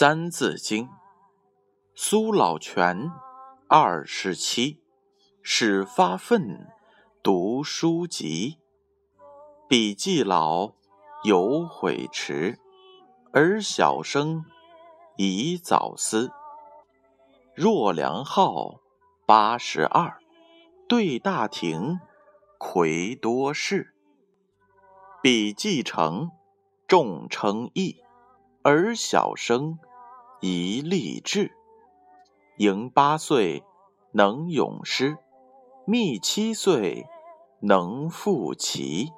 三字经》，苏老泉，二十七，始发愤，读书籍。笔记老，犹悔迟，而小生，宜早思。若良号，八十二，对大廷，魁多士。笔记成，众称义。而小生，宜立志。盈八岁，能咏诗；密七岁，能赋棋。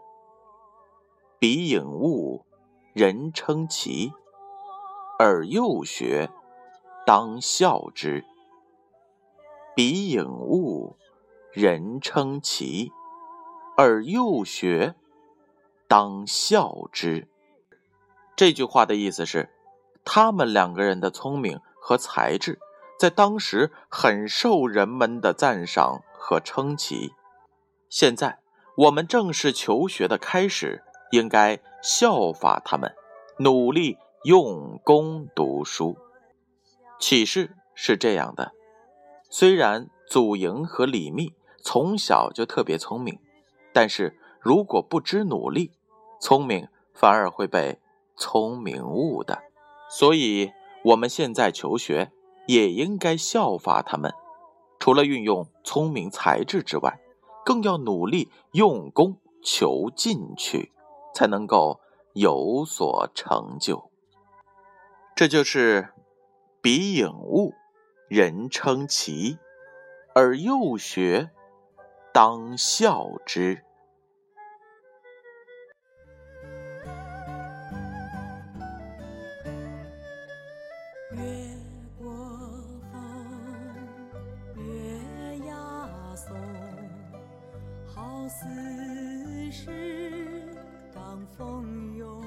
彼颖悟，人称奇；而幼学，当效之。彼颖悟，人称奇；而幼学，当效之。这句话的意思是，他们两个人的聪明和才智，在当时很受人们的赞赏和称奇。现在我们正是求学的开始，应该效法他们，努力用功读书。启示是这样的：虽然祖莹和李密从小就特别聪明，但是如果不知努力，聪明反而会被。聪明误的，所以我们现在求学也应该效法他们，除了运用聪明才智之外，更要努力用功求进取，才能够有所成就。这就是彼颖悟，人称奇，而幼学，当效之。越过风月崖松好似是挡风用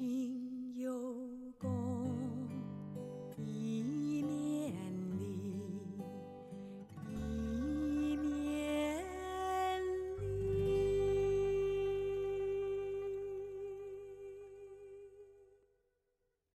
king.